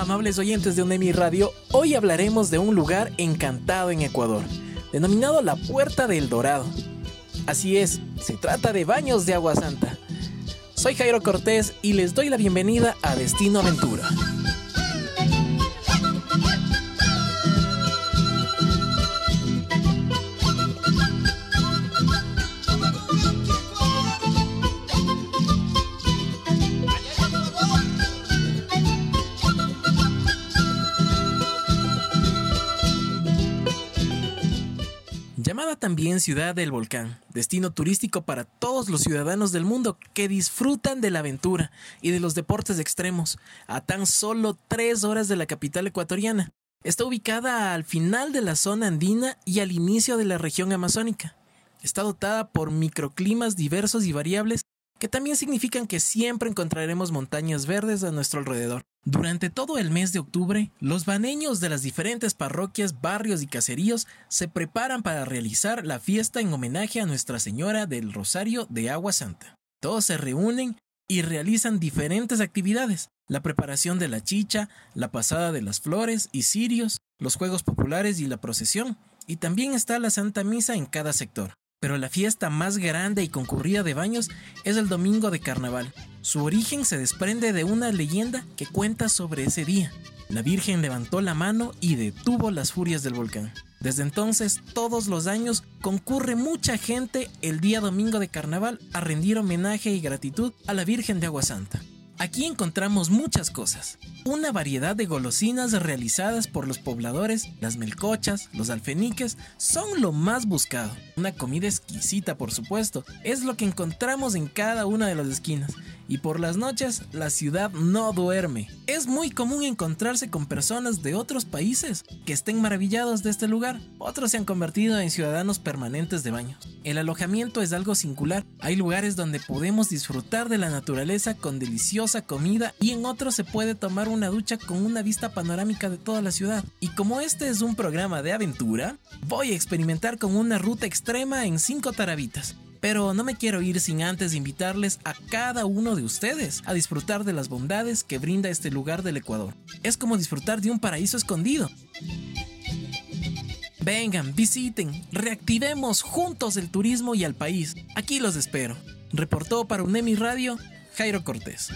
amables oyentes de UNEMI Radio, hoy hablaremos de un lugar encantado en Ecuador, denominado la Puerta del Dorado. Así es, se trata de baños de agua santa. Soy Jairo Cortés y les doy la bienvenida a Destino Aventura. Llamada también Ciudad del Volcán, destino turístico para todos los ciudadanos del mundo que disfrutan de la aventura y de los deportes extremos, a tan solo tres horas de la capital ecuatoriana. Está ubicada al final de la zona andina y al inicio de la región amazónica. Está dotada por microclimas diversos y variables que también significan que siempre encontraremos montañas verdes a nuestro alrededor. Durante todo el mes de octubre, los baneños de las diferentes parroquias, barrios y caseríos se preparan para realizar la fiesta en homenaje a Nuestra Señora del Rosario de Agua Santa. Todos se reúnen y realizan diferentes actividades, la preparación de la chicha, la pasada de las flores y cirios, los juegos populares y la procesión, y también está la Santa Misa en cada sector. Pero la fiesta más grande y concurrida de Baños es el domingo de carnaval. Su origen se desprende de una leyenda que cuenta sobre ese día. La Virgen levantó la mano y detuvo las furias del volcán. Desde entonces, todos los años, concurre mucha gente el día domingo de carnaval a rendir homenaje y gratitud a la Virgen de Agua Santa. Aquí encontramos muchas cosas. Una variedad de golosinas realizadas por los pobladores, las melcochas, los alfeniques, son lo más buscado. Una comida exquisita, por supuesto, es lo que encontramos en cada una de las esquinas. Y por las noches, la ciudad no duerme. Es muy común encontrarse con personas de otros países que estén maravillados de este lugar. Otros se han convertido en ciudadanos permanentes de baños. El alojamiento es algo singular. Hay lugares donde podemos disfrutar de la naturaleza con deliciosa comida y en otros se puede tomar una ducha con una vista panorámica de toda la ciudad. Y como este es un programa de aventura, voy a experimentar con una ruta extrema en 5 tarabitas. Pero no me quiero ir sin antes invitarles a cada uno de ustedes a disfrutar de las bondades que brinda este lugar del Ecuador. Es como disfrutar de un paraíso escondido. Vengan, visiten, reactivemos juntos el turismo y al país. Aquí los espero. Reportó para UNEMI Radio, Jairo Cortés.